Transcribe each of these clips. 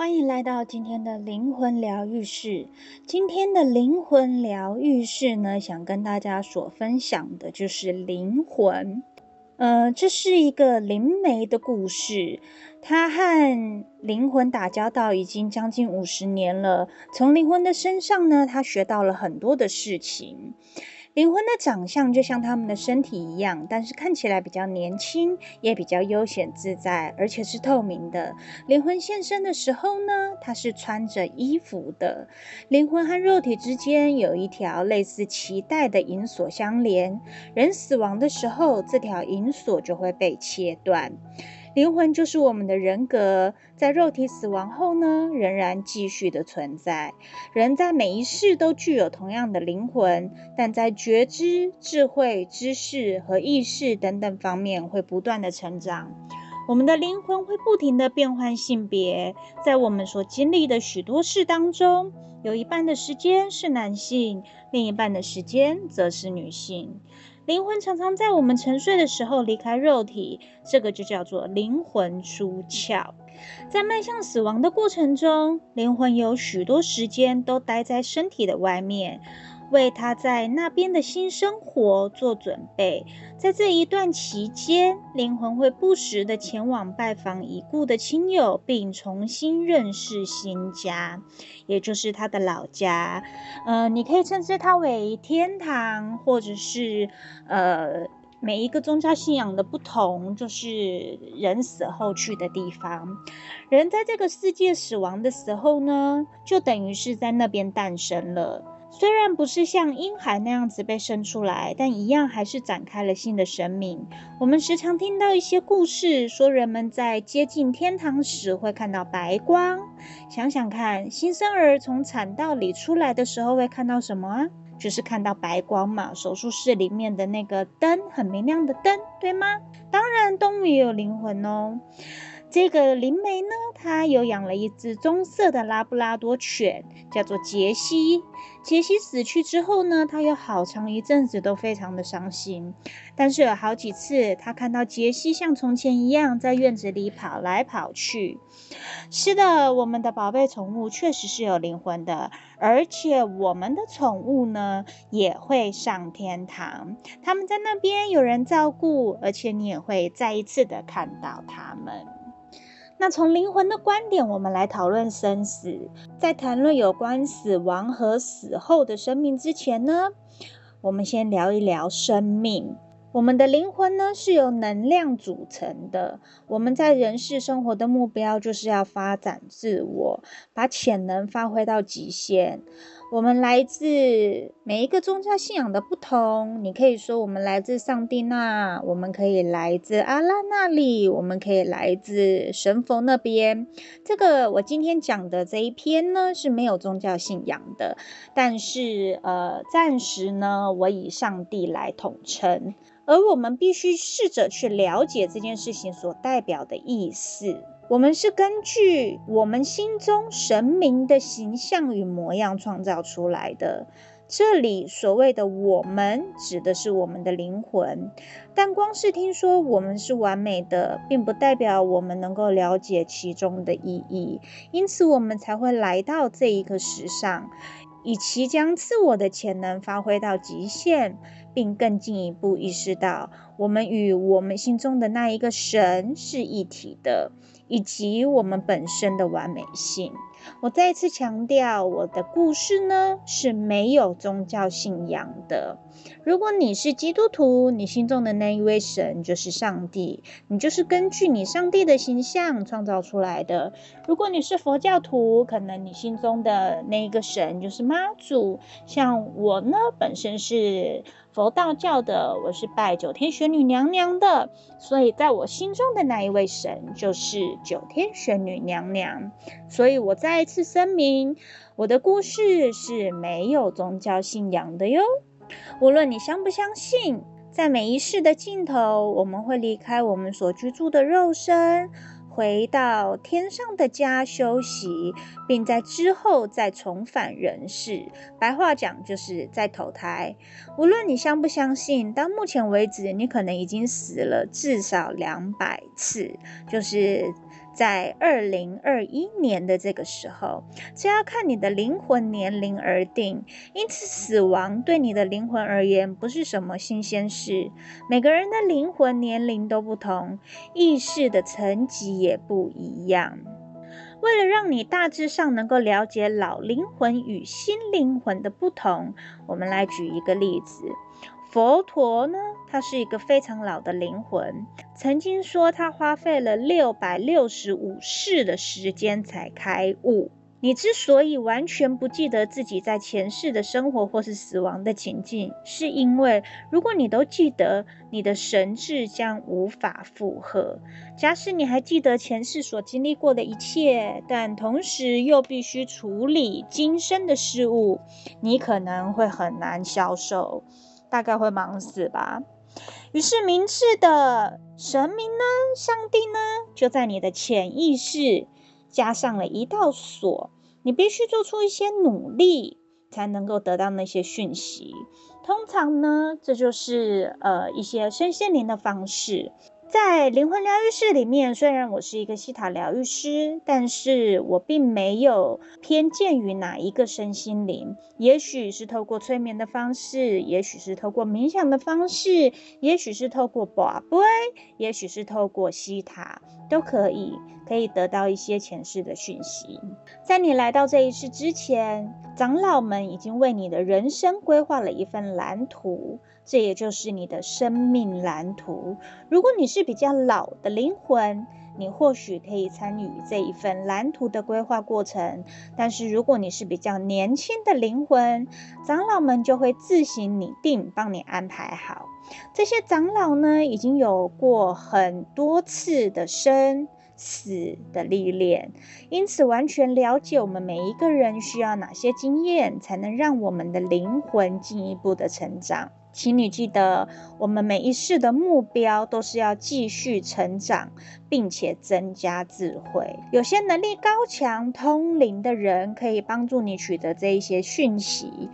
欢迎来到今天的灵魂疗愈室。今天的灵魂疗愈室呢，想跟大家所分享的就是灵魂。呃，这是一个灵媒的故事，他和灵魂打交道已经将近五十年了。从灵魂的身上呢，他学到了很多的事情。灵魂的长相就像他们的身体一样，但是看起来比较年轻，也比较悠闲自在，而且是透明的。灵魂现身的时候呢，它是穿着衣服的。灵魂和肉体之间有一条类似脐带的银锁相连，人死亡的时候，这条银锁就会被切断。灵魂就是我们的人格，在肉体死亡后呢，仍然继续的存在。人在每一世都具有同样的灵魂，但在觉知、智慧、知识和意识等等方面会不断的成长。我们的灵魂会不停的变换性别，在我们所经历的许多事当中，有一半的时间是男性，另一半的时间则是女性。灵魂常常在我们沉睡的时候离开肉体，这个就叫做灵魂出窍。在迈向死亡的过程中，灵魂有许多时间都待在身体的外面。为他在那边的新生活做准备。在这一段期间，灵魂会不时的前往拜访已故的亲友，并重新认识新家，也就是他的老家。呃，你可以称之它为天堂，或者是呃，每一个宗教信仰的不同，就是人死后去的地方。人在这个世界死亡的时候呢，就等于是在那边诞生了。虽然不是像婴孩那样子被生出来，但一样还是展开了新的生命。我们时常听到一些故事，说人们在接近天堂时会看到白光。想想看，新生儿从产道里出来的时候会看到什么啊？就是看到白光嘛，手术室里面的那个灯，很明亮的灯，对吗？当然，动物也有灵魂哦。这个灵媒呢，他有养了一只棕色的拉布拉多犬，叫做杰西。杰西死去之后呢，他有好长一阵子都非常的伤心。但是有好几次，他看到杰西像从前一样在院子里跑来跑去。是的，我们的宝贝宠物确实是有灵魂的，而且我们的宠物呢也会上天堂。他们在那边有人照顾，而且你也会再一次的看到他们。那从灵魂的观点，我们来讨论生死。在谈论有关死亡和死后的生命之前呢，我们先聊一聊生命。我们的灵魂呢，是由能量组成的。我们在人世生活的目标就是要发展自我，把潜能发挥到极限。我们来自每一个宗教信仰的不同，你可以说我们来自上帝那，我们可以来自阿拉那里，我们可以来自神佛那边。这个我今天讲的这一篇呢，是没有宗教信仰的，但是呃，暂时呢，我以上帝来统称。而我们必须试着去了解这件事情所代表的意思。我们是根据我们心中神明的形象与模样创造出来的。这里所谓的“我们”指的是我们的灵魂。但光是听说我们是完美的，并不代表我们能够了解其中的意义。因此，我们才会来到这一个世上，以其将自我的潜能发挥到极限。并更进一步意识到，我们与我们心中的那一个神是一体的，以及我们本身的完美性。我再次强调，我的故事呢，是没有宗教信仰的。如果你是基督徒，你心中的那一位神就是上帝，你就是根据你上帝的形象创造出来的。如果你是佛教徒，可能你心中的那一个神就是妈祖。像我呢，本身是佛道教的，我是拜九天玄女娘娘的，所以在我心中的那一位神就是九天玄女娘娘。所以我再一次声明，我的故事是没有宗教信仰的哟。无论你相不相信，在每一世的尽头，我们会离开我们所居住的肉身，回到天上的家休息，并在之后再重返人世。白话讲，就是再投胎。无论你相不相信，到目前为止，你可能已经死了至少两百次，就是。在二零二一年的这个时候，这要看你的灵魂年龄而定。因此，死亡对你的灵魂而言不是什么新鲜事。每个人的灵魂年龄都不同，意识的层级也不一样。为了让你大致上能够了解老灵魂与新灵魂的不同，我们来举一个例子。佛陀呢，他是一个非常老的灵魂，曾经说他花费了六百六十五世的时间才开悟。你之所以完全不记得自己在前世的生活或是死亡的情境，是因为如果你都记得，你的神智将无法负荷。假使你还记得前世所经历过的一切，但同时又必须处理今生的事物，你可能会很难消受，大概会忙死吧。于是，明智的神明呢，上帝呢，就在你的潜意识。加上了一道锁，你必须做出一些努力，才能够得到那些讯息。通常呢，这就是呃一些身心灵的方式。在灵魂疗愈室里面，虽然我是一个西塔疗愈师，但是我并没有偏见于哪一个身心灵。也许是透过催眠的方式，也许是透过冥想的方式，也许是透过跋杯，也许是透过西塔，都可以，可以得到一些前世的讯息。在你来到这一世之前，长老们已经为你的人生规划了一份蓝图。这也就是你的生命蓝图。如果你是比较老的灵魂，你或许可以参与这一份蓝图的规划过程。但是如果你是比较年轻的灵魂，长老们就会自行拟定，帮你安排好。这些长老呢，已经有过很多次的生死的历练，因此完全了解我们每一个人需要哪些经验，才能让我们的灵魂进一步的成长。请你记得，我们每一世的目标都是要继续成长，并且增加智慧。有些能力高强、通灵的人可以帮助你取得这一些讯息。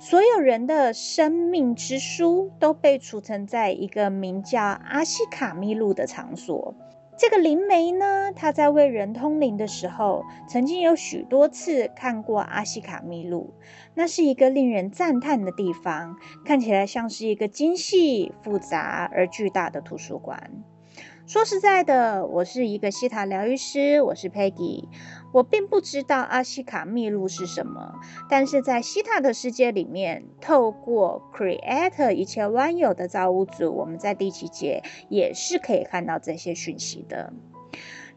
所有人的生命之书都被储存在一个名叫阿西卡密录的场所。这个灵媒呢，他在为人通灵的时候，曾经有许多次看过阿西卡密录，那是一个令人赞叹的地方，看起来像是一个精细、复杂而巨大的图书馆。说实在的，我是一个西塔疗愈师，我是 Peggy。我并不知道阿西卡秘录是什么，但是在西塔的世界里面，透过 Creator 一切万有的造物主，我们在第七节也是可以看到这些讯息的。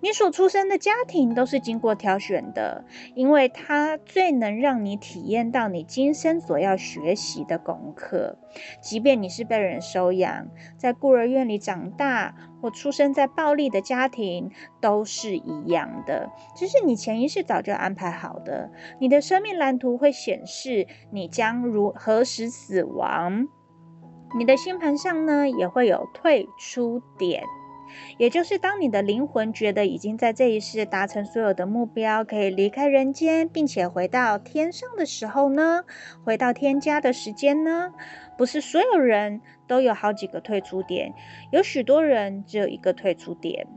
你所出生的家庭都是经过挑选的，因为它最能让你体验到你今生所要学习的功课。即便你是被人收养，在孤儿院里长大，或出生在暴力的家庭，都是一样的。只是你潜意识早就安排好的，你的生命蓝图会显示你将如何时死亡。你的星盘上呢，也会有退出点。也就是当你的灵魂觉得已经在这一世达成所有的目标，可以离开人间，并且回到天上的时候呢，回到天家的时间呢，不是所有人都有好几个退出点，有许多人只有一个退出点。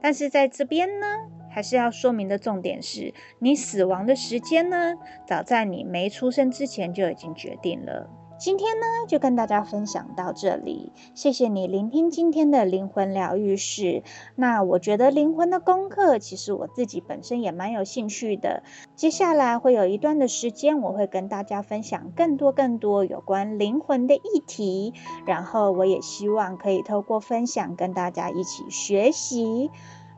但是在这边呢，还是要说明的重点是，你死亡的时间呢，早在你没出生之前就已经决定了。今天呢，就跟大家分享到这里。谢谢你聆听今天的灵魂疗愈室。那我觉得灵魂的功课，其实我自己本身也蛮有兴趣的。接下来会有一段的时间，我会跟大家分享更多更多有关灵魂的议题。然后我也希望可以透过分享跟大家一起学习。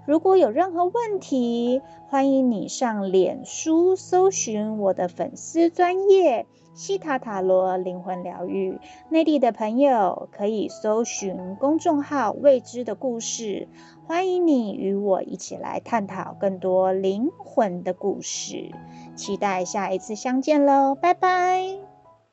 如果有任何问题，欢迎你上脸书搜寻我的粉丝专业。西塔塔罗灵魂疗愈，内地的朋友可以搜寻公众号“未知的故事”，欢迎你与我一起来探讨更多灵魂的故事，期待下一次相见喽，拜拜。